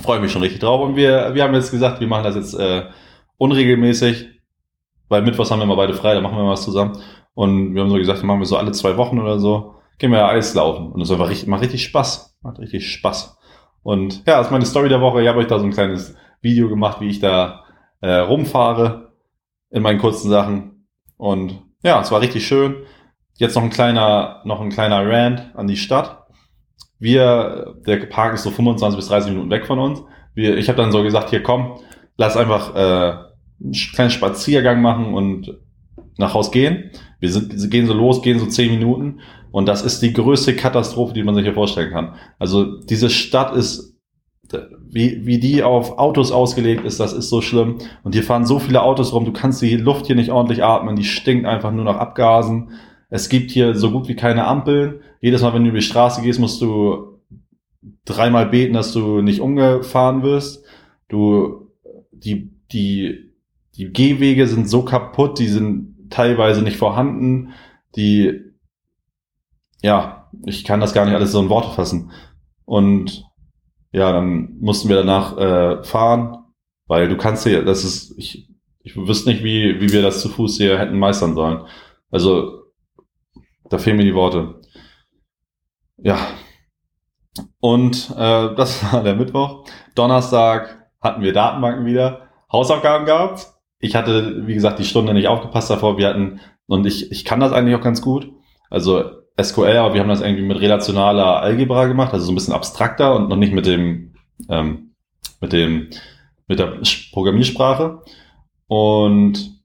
Freue mich schon richtig drauf. Und wir, wir haben jetzt gesagt, wir machen das jetzt äh, unregelmäßig weil Mittwochs haben wir mal beide frei, da machen wir was zusammen. Und wir haben so gesagt, machen wir so alle zwei Wochen oder so. gehen wir Eislaufen. Und es war richtig, macht richtig Spaß. Macht richtig Spaß. Und ja, das ist meine Story der Woche. Ich habe euch da so ein kleines Video gemacht, wie ich da äh, rumfahre in meinen kurzen Sachen. Und ja, es war richtig schön. Jetzt noch ein kleiner, noch ein kleiner Rant an die Stadt. Wir, der Park ist so 25 bis 30 Minuten weg von uns. Wir, ich habe dann so gesagt, hier komm, lass einfach äh, einen kleinen Spaziergang machen und nach Haus gehen. Wir sind, gehen so los, gehen so 10 Minuten und das ist die größte Katastrophe, die man sich hier vorstellen kann. Also diese Stadt ist, wie, wie die auf Autos ausgelegt ist, das ist so schlimm. Und hier fahren so viele Autos rum, du kannst die Luft hier nicht ordentlich atmen, die stinkt einfach nur nach Abgasen. Es gibt hier so gut wie keine Ampeln. Jedes Mal, wenn du über die Straße gehst, musst du dreimal beten, dass du nicht umgefahren wirst. Du, die, die, die Gehwege sind so kaputt, die sind teilweise nicht vorhanden. Die, ja, ich kann das gar nicht alles so in Worte fassen. Und ja, dann mussten wir danach äh, fahren, weil du kannst hier, das ist, ich, ich wüsste nicht, wie, wie wir das zu Fuß hier hätten meistern sollen. Also da fehlen mir die Worte. Ja. Und äh, [LAUGHS] das war der Mittwoch. Donnerstag hatten wir Datenbanken wieder. Hausaufgaben gehabt. Ich hatte, wie gesagt, die Stunde nicht aufgepasst davor. Wir hatten, und ich, ich kann das eigentlich auch ganz gut. Also SQL, aber wir haben das irgendwie mit relationaler Algebra gemacht, also so ein bisschen abstrakter und noch nicht mit dem, ähm, mit dem, mit der Programmiersprache. Und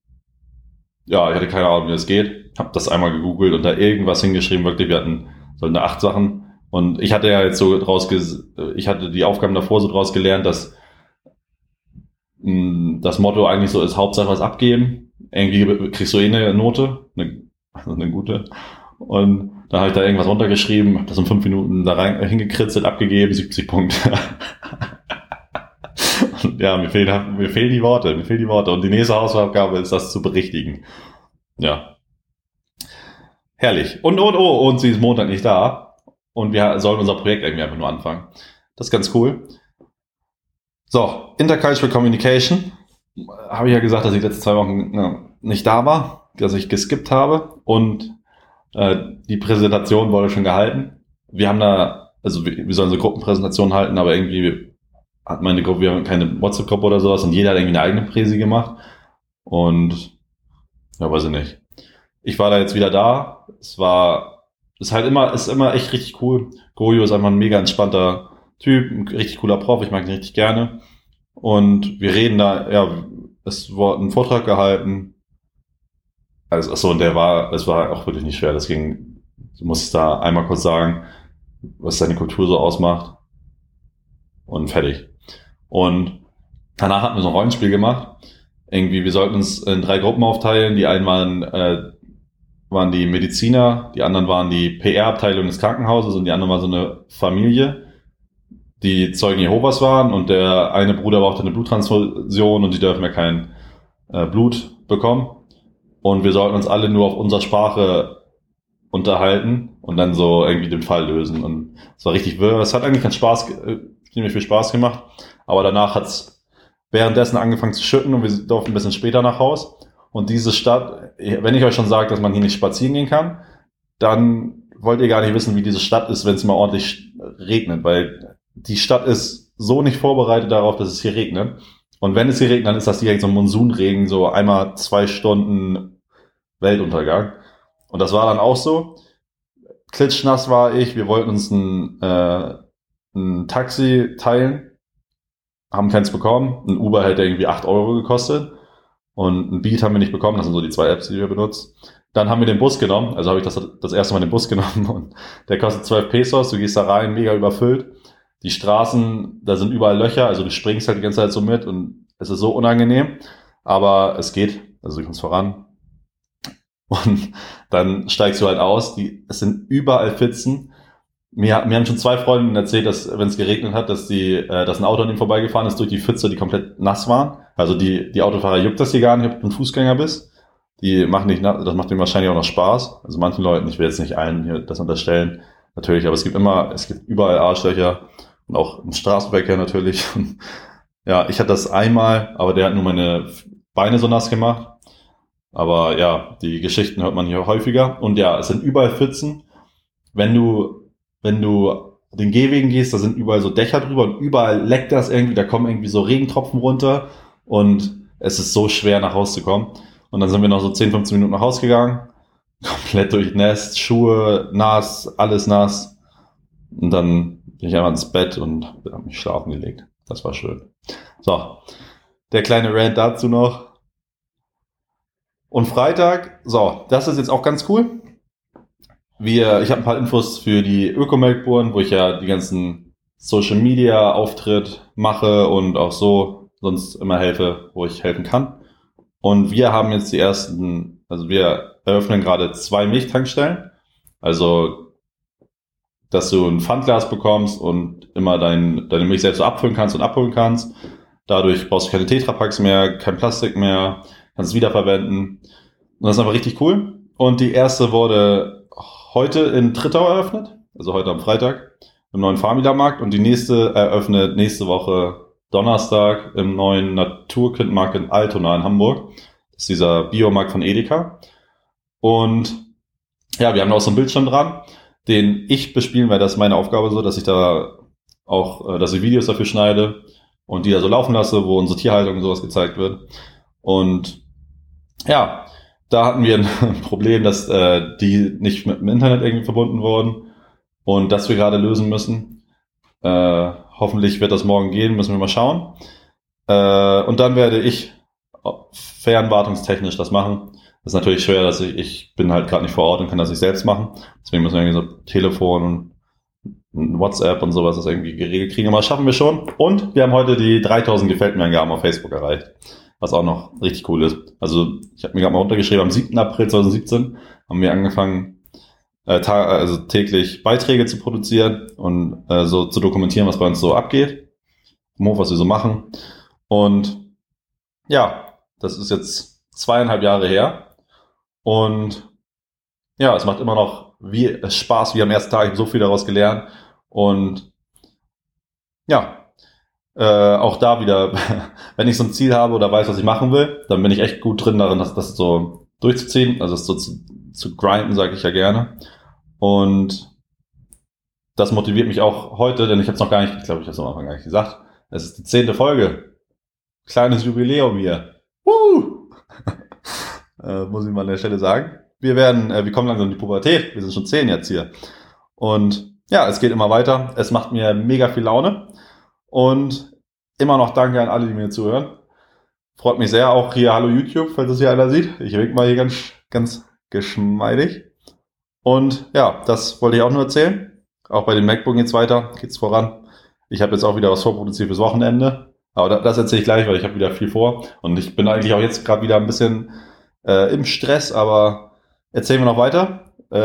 ja, ich hatte keine Ahnung, wie das geht. Hab das einmal gegoogelt und da irgendwas hingeschrieben. Wirklich, wir hatten so eine acht Sachen. Und ich hatte ja jetzt so draus, ich hatte die Aufgaben davor so draus gelernt, dass mh, hm, das Motto eigentlich so ist, Hauptsache was abgeben. Irgendwie kriegst du eh eine Note, eine, also eine gute. Und dann habe ich da irgendwas runtergeschrieben, habe das in fünf Minuten da rein, hingekritzelt, abgegeben, 70 Punkte. [LAUGHS] ja, mir fehlen, mir fehlen die Worte, mir fehlen die Worte. Und die nächste Hausaufgabe ist, das zu berichtigen. Ja. Herrlich. Und, und, oh, und sie ist Montag nicht da. Und wir sollen unser Projekt irgendwie einfach nur anfangen. Das ist ganz cool. So, Intercultural Communication. Habe ich ja gesagt, dass ich letzte zwei Wochen ja, nicht da war, dass ich geskippt habe. Und äh, die Präsentation wurde schon gehalten. Wir haben da, also wir, wir sollen so Gruppenpräsentationen halten, aber irgendwie hat meine Gruppe, wir haben keine WhatsApp-Gruppe oder sowas und jeder hat irgendwie eine eigene Präsi gemacht. Und ja, weiß ich nicht. Ich war da jetzt wieder da. Es war, ist halt immer, ist immer echt richtig cool. Gojo ist einfach ein mega entspannter Typ, ein richtig cooler Prof, ich mag ihn richtig gerne. Und wir reden da, ja, es wurde ein Vortrag gehalten. Also, achso, und der war, es war auch wirklich nicht schwer. Das ging, du musst da einmal kurz sagen, was deine Kultur so ausmacht. Und fertig. Und danach hatten wir so ein Rollenspiel gemacht. Irgendwie, wir sollten uns in drei Gruppen aufteilen. Die einen waren, äh, waren die Mediziner, die anderen waren die PR-Abteilung des Krankenhauses und die anderen war so eine Familie, die Zeugen Jehovas waren und der eine Bruder brauchte eine Bluttransfusion und die dürfen ja kein äh, Blut bekommen. Und wir sollten uns alle nur auf unserer Sprache unterhalten und dann so irgendwie den Fall lösen. Und es war richtig wirr. Es hat eigentlich ganz Spaß, äh, ziemlich viel Spaß gemacht. Aber danach hat es währenddessen angefangen zu schütten und wir durften ein bisschen später nach Haus. Und diese Stadt, wenn ich euch schon sage, dass man hier nicht spazieren gehen kann, dann wollt ihr gar nicht wissen, wie diese Stadt ist, wenn es mal ordentlich regnet, weil die Stadt ist so nicht vorbereitet darauf, dass es hier regnet. Und wenn es hier regnet, dann ist das direkt so ein Monsunregen, so einmal zwei Stunden Weltuntergang. Und das war dann auch so. Klitschnass war ich, wir wollten uns ein, äh, ein Taxi teilen, haben keins bekommen. Ein Uber hätte irgendwie acht Euro gekostet. Und ein Beat haben wir nicht bekommen, das sind so die zwei Apps, die wir benutzen. Dann haben wir den Bus genommen, also habe ich das, das erste Mal den Bus [LAUGHS] genommen und der kostet 12 Pesos, du gehst da rein, mega überfüllt. Die Straßen, da sind überall Löcher, also du springst halt die ganze Zeit so mit und es ist so unangenehm, aber es geht, also du kommst voran. Und dann steigst du halt aus, die, es sind überall Pfützen mir, mir haben schon zwei Freundinnen erzählt, dass wenn es geregnet hat, dass die, äh, dass ein Auto an ihm vorbeigefahren ist durch die Pfütze, die komplett nass waren. Also die, die Autofahrer juckt das hier gar nicht, ob du ein Fußgänger bist. Die machen nicht, das macht ihnen wahrscheinlich auch noch Spaß. Also manchen Leuten, ich will jetzt nicht allen hier das unterstellen, natürlich, aber es gibt immer, es gibt überall Arschlöcher und auch im Straßenverkehr natürlich. [LAUGHS] ja, ich hatte das einmal, aber der hat nur meine Beine so nass gemacht. Aber ja, die Geschichten hört man hier häufiger. Und ja, es sind überall Pfützen. wenn du, wenn du den Gehwegen gehst, da sind überall so Dächer drüber und überall leckt das irgendwie, da kommen irgendwie so Regentropfen runter und es ist so schwer nach Hause zu kommen. Und dann sind wir noch so 10, 15 Minuten nach Hause gegangen, [LAUGHS] komplett durchnässt, Schuhe nass, alles nass. Und dann bin ich einfach ins Bett und habe mich schlafen gelegt. Das war schön. So, der kleine Rant dazu noch. Und Freitag, so, das ist jetzt auch ganz cool. Wir, ich habe ein paar Infos für die Ökomelkbohren, wo ich ja die ganzen Social Media Auftritt mache und auch so sonst immer helfe, wo ich helfen kann. Und wir haben jetzt die ersten, also wir eröffnen gerade zwei Milchtankstellen. Also dass du ein Pfandglas bekommst und immer dein, deine Milch selbst abfüllen kannst und abholen kannst. Dadurch brauchst du keine Tetrapacks mehr, kein Plastik mehr, kannst es wiederverwenden. Und das ist einfach richtig cool. Und die erste wurde heute in Trittau eröffnet, also heute am Freitag im neuen Farmila-Markt und die nächste eröffnet nächste Woche Donnerstag im neuen Naturkindmarkt in Altona in Hamburg. Das ist dieser Biomarkt von Edeka. Und ja, wir haben da auch so einen Bildschirm dran den ich bespielen werde. Das ist meine Aufgabe so, dass ich da auch, äh, dass ich Videos dafür schneide und die da so laufen lasse, wo unsere Tierhaltung und sowas gezeigt wird. Und ja, da hatten wir ein [LAUGHS] Problem, dass äh, die nicht mit dem Internet irgendwie verbunden wurden und das wir gerade lösen müssen. Äh, hoffentlich wird das morgen gehen, müssen wir mal schauen. Äh, und dann werde ich fernwartungstechnisch das machen. Das ist natürlich schwer, dass ich, ich bin halt gerade nicht vor Ort und kann das nicht selbst machen. Deswegen müssen wir irgendwie so Telefon und WhatsApp und sowas das irgendwie geregelt kriegen. Aber das schaffen wir schon. Und wir haben heute die 3000 gefällt mir Angaben auf Facebook erreicht. Was auch noch richtig cool ist. Also ich habe mir gerade mal runtergeschrieben, am 7. April 2017 haben wir angefangen, äh, also täglich Beiträge zu produzieren und äh, so zu dokumentieren, was bei uns so abgeht. Was wir so machen. Und ja, das ist jetzt zweieinhalb Jahre her. Und ja, es macht immer noch wie Spaß wie am ersten Tag. Ich habe so viel daraus gelernt. Und ja, äh, auch da wieder, [LAUGHS] wenn ich so ein Ziel habe oder weiß, was ich machen will, dann bin ich echt gut drin darin, das, das so durchzuziehen, also das so zu, zu grinden, sage ich ja gerne. Und das motiviert mich auch heute, denn ich habe es noch gar nicht, ich glaube, ich habe es am Anfang gar nicht gesagt. Es ist die zehnte Folge. Kleines Jubiläum hier. Woo! Äh, muss ich mal an der Stelle sagen. Wir werden, äh, wir kommen langsam in die Pubertät. Wir sind schon zehn jetzt hier. Und ja, es geht immer weiter. Es macht mir mega viel Laune. Und immer noch danke an alle, die mir zuhören. Freut mich sehr. Auch hier, hallo YouTube, falls das hier einer sieht. Ich wink mal hier ganz, ganz geschmeidig. Und ja, das wollte ich auch nur erzählen. Auch bei den MacBook geht's weiter, geht's voran. Ich habe jetzt auch wieder was vorproduziert fürs Wochenende. Aber das erzähle ich gleich, weil ich habe wieder viel vor. Und ich bin eigentlich auch jetzt gerade wieder ein bisschen äh, im Stress, aber erzählen wir noch weiter. Äh,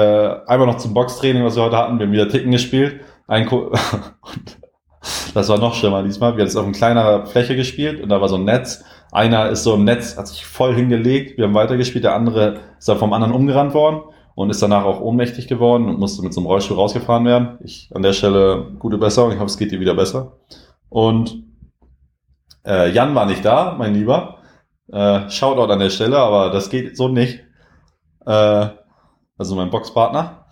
einmal noch zum Boxtraining, was wir heute hatten. Wir haben wieder Ticken gespielt. Ein [LAUGHS] das war noch schlimmer diesmal. Wir haben es auf einer kleiner Fläche gespielt und da war so ein Netz. Einer ist so im Netz, hat sich voll hingelegt. Wir haben weitergespielt. Der andere ist da vom anderen umgerannt worden und ist danach auch ohnmächtig geworden und musste mit so einem Rollstuhl rausgefahren werden. Ich an der Stelle gute Besserung. Ich hoffe, es geht dir wieder besser. Und äh, Jan war nicht da, mein Lieber. Äh, Shoutout an der Stelle, aber das geht so nicht. Äh, also mein Boxpartner.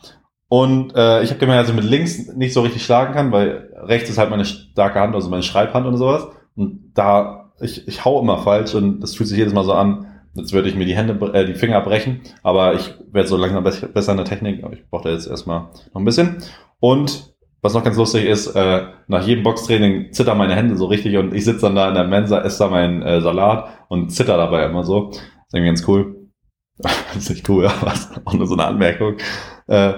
Und äh, ich habe gemerkt, dass ich mit links nicht so richtig schlagen kann, weil rechts ist halt meine starke Hand, also meine Schreibhand und sowas. Und da, ich, ich hau immer falsch und das fühlt sich jedes Mal so an, als würde ich mir die Hände, äh, die Finger brechen. Aber ich werde so langsam besser in der Technik, aber ich brauche da jetzt erstmal noch ein bisschen. Und was noch ganz lustig ist, äh, nach jedem Boxtraining zittern meine Hände so richtig und ich sitze dann da in der Mensa, esse da meinen äh, Salat und zitter dabei immer so. Ist irgendwie ganz cool. [LAUGHS] das ist nicht cool, [LAUGHS] aber auch nur so eine Anmerkung. Äh,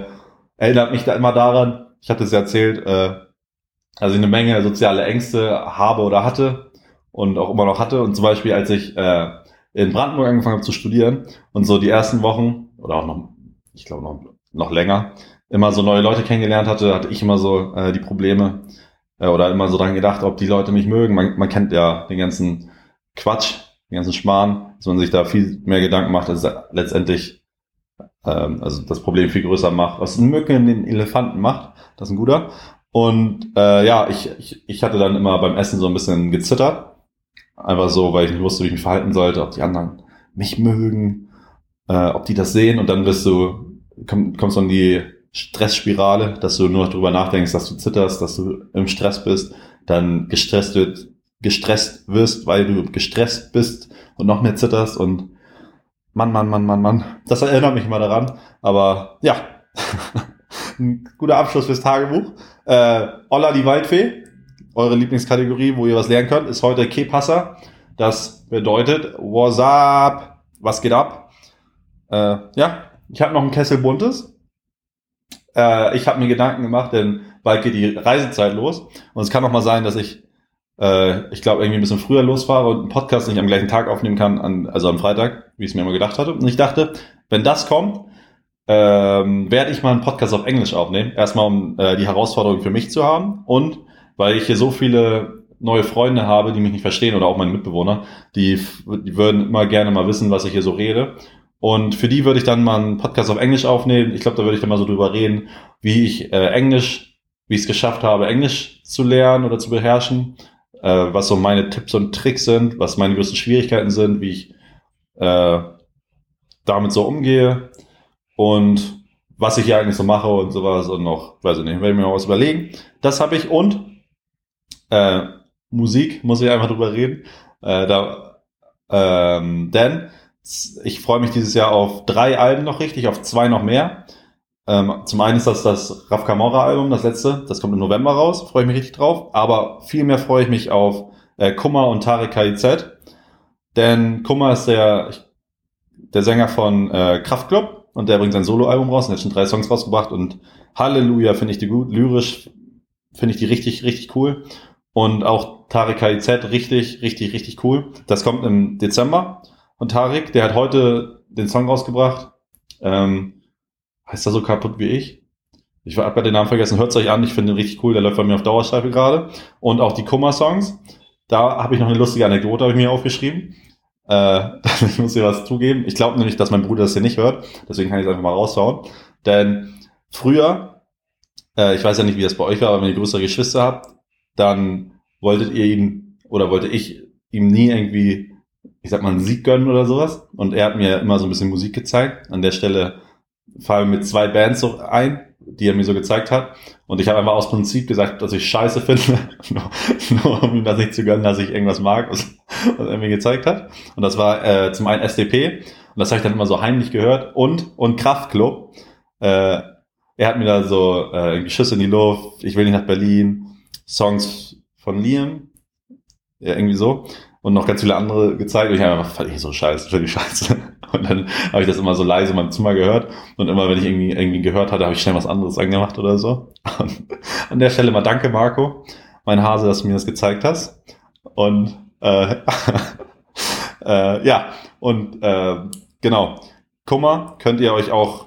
erinnert mich da immer daran, ich hatte es ja erzählt, äh, ich eine Menge soziale Ängste habe oder hatte und auch immer noch hatte. Und zum Beispiel, als ich äh, in Brandenburg angefangen habe zu studieren und so die ersten Wochen oder auch noch, ich glaube noch, noch länger, immer so neue Leute kennengelernt hatte, hatte ich immer so äh, die Probleme äh, oder immer so dran gedacht, ob die Leute mich mögen. Man, man kennt ja den ganzen Quatsch, den ganzen Schmarrn, dass man sich da viel mehr Gedanken macht, als letztendlich ähm, also das Problem viel größer macht. Was ein Mücke in den Elefanten macht, das ist ein guter. Und äh, ja, ich, ich, ich hatte dann immer beim Essen so ein bisschen gezittert. Einfach so, weil ich nicht wusste, wie ich mich verhalten sollte, ob die anderen mich mögen, äh, ob die das sehen und dann wirst du, komm, kommst du an die Stressspirale, dass du nur noch drüber nachdenkst, dass du zitterst, dass du im Stress bist, dann gestresst wird, gestresst wirst, weil du gestresst bist und noch mehr zitterst und Mann, Mann, Mann, Mann, Mann. Das erinnert mich immer daran. Aber ja, [LAUGHS] ein guter Abschluss fürs Tagebuch. Äh, Olla die Waldfee, eure Lieblingskategorie, wo ihr was lernen könnt, ist heute Kepasser. Das bedeutet, what's up? Was geht ab? Äh, ja, ich habe noch ein Kessel Buntes. Äh, ich habe mir Gedanken gemacht, denn bald geht die Reisezeit los. Und es kann auch mal sein, dass ich, äh, ich glaube, irgendwie ein bisschen früher losfahre und einen Podcast nicht am gleichen Tag aufnehmen kann, an, also am Freitag, wie ich es mir immer gedacht hatte. Und ich dachte, wenn das kommt, ähm, werde ich mal einen Podcast auf Englisch aufnehmen. Erstmal, um äh, die Herausforderung für mich zu haben und weil ich hier so viele neue Freunde habe, die mich nicht verstehen oder auch meine Mitbewohner, die, die würden immer gerne mal wissen, was ich hier so rede. Und für die würde ich dann mal einen Podcast auf Englisch aufnehmen. Ich glaube, da würde ich dann mal so drüber reden, wie ich äh, Englisch, wie ich es geschafft habe, Englisch zu lernen oder zu beherrschen, äh, was so meine Tipps und Tricks sind, was meine größten Schwierigkeiten sind, wie ich äh, damit so umgehe und was ich hier eigentlich so mache und sowas und noch, weiß ich nicht, werde ich mir noch was überlegen. Das habe ich und äh, Musik, muss ich einfach drüber reden. Äh, da, ähm, denn ich freue mich dieses Jahr auf drei Alben noch richtig, auf zwei noch mehr. Ähm, zum einen ist das das Raf Camora Album, das letzte, das kommt im November raus, freue ich mich richtig drauf. Aber viel mehr freue ich mich auf äh, Kummer und Tarek KIZ. Denn Kummer ist der, der Sänger von äh, Kraftklub und der bringt sein Soloalbum raus und hat schon drei Songs rausgebracht und Halleluja finde ich die gut, lyrisch finde ich die richtig, richtig cool. Und auch Tarek KIZ richtig, richtig, richtig cool. Das kommt im Dezember. Und Tarek, der hat heute den Song rausgebracht. Ähm, heißt er so kaputt wie ich? Ich habe den Namen vergessen. Hört euch an. Ich finde ihn richtig cool. Der läuft bei mir auf Dauerschleife gerade. Und auch die Kummer-Songs. Da habe ich noch eine lustige Anekdote habe ich mir aufgeschrieben. Äh, [LAUGHS] ich muss dir was zugeben. Ich glaube nämlich, dass mein Bruder das hier nicht hört. Deswegen kann ich es einfach mal raushauen. Denn früher, äh, ich weiß ja nicht, wie das bei euch war, aber wenn ihr größere Geschwister habt, dann wolltet ihr ihm oder wollte ich ihm nie irgendwie ich sag mal, einen Sieg gönnen oder sowas. Und er hat mir immer so ein bisschen Musik gezeigt. An der Stelle fallen mir zwei Bands so ein, die er mir so gezeigt hat. Und ich habe einfach aus Prinzip gesagt, dass ich scheiße finde, [LAUGHS] nur, um ihm das nicht zu gönnen, dass ich irgendwas mag, was, was er mir gezeigt hat. Und das war äh, zum einen SDP, und das habe ich dann immer so heimlich gehört, und, und Kraftklub. Äh, er hat mir da so äh, Schüsse in die Luft, ich will nicht nach Berlin, Songs von Liam, ja, irgendwie so und noch ganz viele andere gezeigt. Und ich habe einfach, fand ich so scheiße, völlig [LAUGHS] scheiße. Und dann habe ich das immer so leise in meinem Zimmer gehört. Und immer, wenn ich irgendwie, irgendwie gehört hatte, habe ich schnell was anderes angemacht oder so. [LAUGHS] Und an der Stelle mal danke, Marco, mein Hase, dass du mir das gezeigt hast. Und äh, [LAUGHS] äh, ja, und äh, genau. Kummer könnt ihr euch auch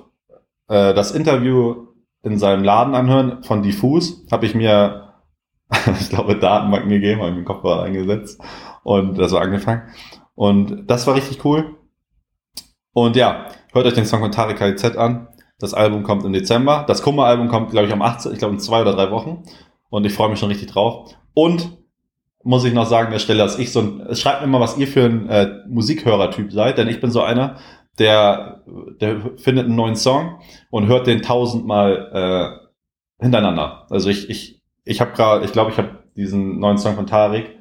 äh, das Interview in seinem Laden anhören von Diffus. Habe ich mir, ich glaube, Datenbanken gegeben, habe ich den Kopfhörer eingesetzt und das war angefangen. Und das war richtig cool. Und ja, hört euch den Song von Tarek KZ an. Das Album kommt im Dezember. Das Kummer-Album kommt, glaube ich, am 18. Ich glaube, in zwei oder drei Wochen. Und ich freue mich schon richtig drauf. Und muss ich noch sagen an der Stelle, dass ich so ein, schreibt mir mal, was ihr für ein äh, Musikhörer-Typ seid, denn ich bin so einer, der, der findet einen neuen Song und hört den tausendmal äh, hintereinander. Also ich, ich, ich habe gerade, ich glaube, ich habe diesen neuen Song von Tarek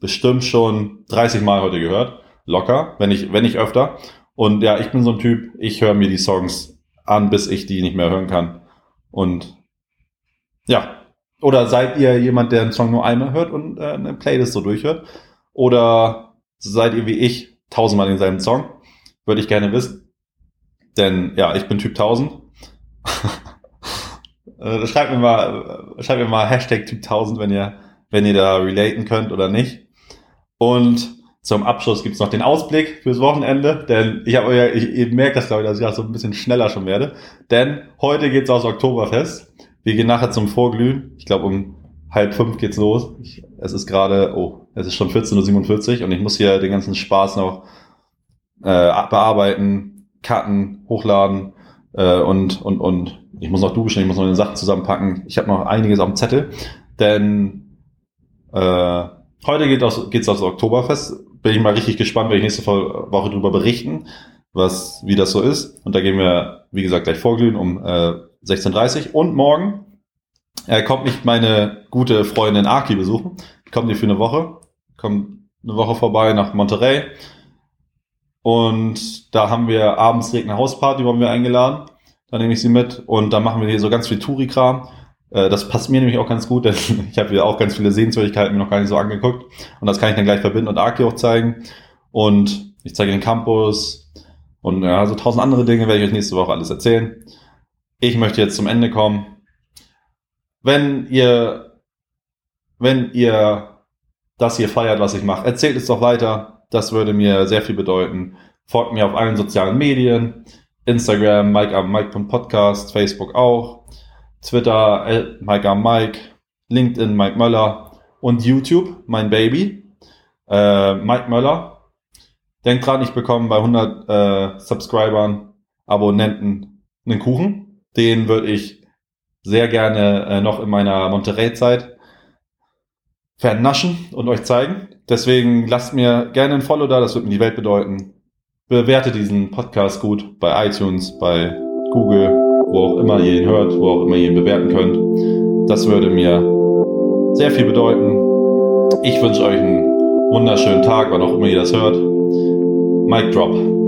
bestimmt schon 30 Mal heute gehört. Locker, wenn ich, wenn ich öfter. Und ja, ich bin so ein Typ, ich höre mir die Songs an, bis ich die nicht mehr hören kann. Und ja. Oder seid ihr jemand, der einen Song nur einmal hört und äh, eine Playlist so durchhört? Oder seid ihr wie ich tausendmal denselben Song? Würde ich gerne wissen. Denn ja, ich bin Typ 1000. [LAUGHS] Äh, schreibt mir mal, schreibt mir mal Hashtag Typ 1000, wenn ihr, wenn ihr da relaten könnt oder nicht. Und zum Abschluss gibt's noch den Ausblick fürs Wochenende, denn ich habe ja, ich, ihr merkt das glaube ich, dass ich auch so ein bisschen schneller schon werde. Denn heute geht's aus Oktoberfest. Wir gehen nachher zum Vorglühen. Ich glaube um halb fünf geht's los. Ich, es ist gerade, oh, es ist schon 14.47 Uhr und ich muss hier den ganzen Spaß noch äh, bearbeiten, cutten, hochladen äh, und und und ich muss noch duschen, ich muss noch eine Sachen zusammenpacken. Ich habe noch einiges auf dem Zettel, denn äh, Heute geht es geht's aufs Oktoberfest. Bin ich mal richtig gespannt, werde ich nächste Woche drüber berichten, was, wie das so ist. Und da gehen wir wie gesagt, gleich vorglühen um äh, 16.30 Uhr. Und morgen äh, kommt mich meine gute Freundin Aki besuchen. Die kommt hier für eine Woche. Kommt eine Woche vorbei nach Monterey. Und da haben wir abends direkt eine Hausparty, wurden wir eingeladen. Da nehme ich sie mit und dann machen wir hier so ganz viel Touri-Kram. Äh, das passt mir nämlich auch ganz gut, denn [LAUGHS] ich habe hier auch ganz viele Sehenswürdigkeiten mir noch gar nicht so angeguckt. Und das kann ich dann gleich verbinden und Aki auch zeigen. Und ich zeige den Campus und ja, so tausend andere Dinge werde ich euch nächste Woche alles erzählen. Ich möchte jetzt zum Ende kommen. Wenn ihr, wenn ihr das hier feiert, was ich mache, erzählt es doch weiter. Das würde mir sehr viel bedeuten. Folgt mir auf allen sozialen Medien. Instagram, Mike, Mike.podcast, Facebook auch. Twitter, äh, Mike Mike. LinkedIn, Mike Möller. Und YouTube, mein Baby. Äh, Mike Möller. Denkt dran, ich bekomme bei 100 äh, Subscribern, Abonnenten einen Kuchen. Den würde ich sehr gerne äh, noch in meiner Monterey-Zeit vernaschen und euch zeigen. Deswegen lasst mir gerne ein Follow da, das wird mir die Welt bedeuten. Bewertet diesen Podcast gut bei iTunes, bei Google, wo auch immer ihr ihn hört, wo auch immer ihr ihn bewerten könnt. Das würde mir sehr viel bedeuten. Ich wünsche euch einen wunderschönen Tag, wann auch immer ihr das hört. Mic drop.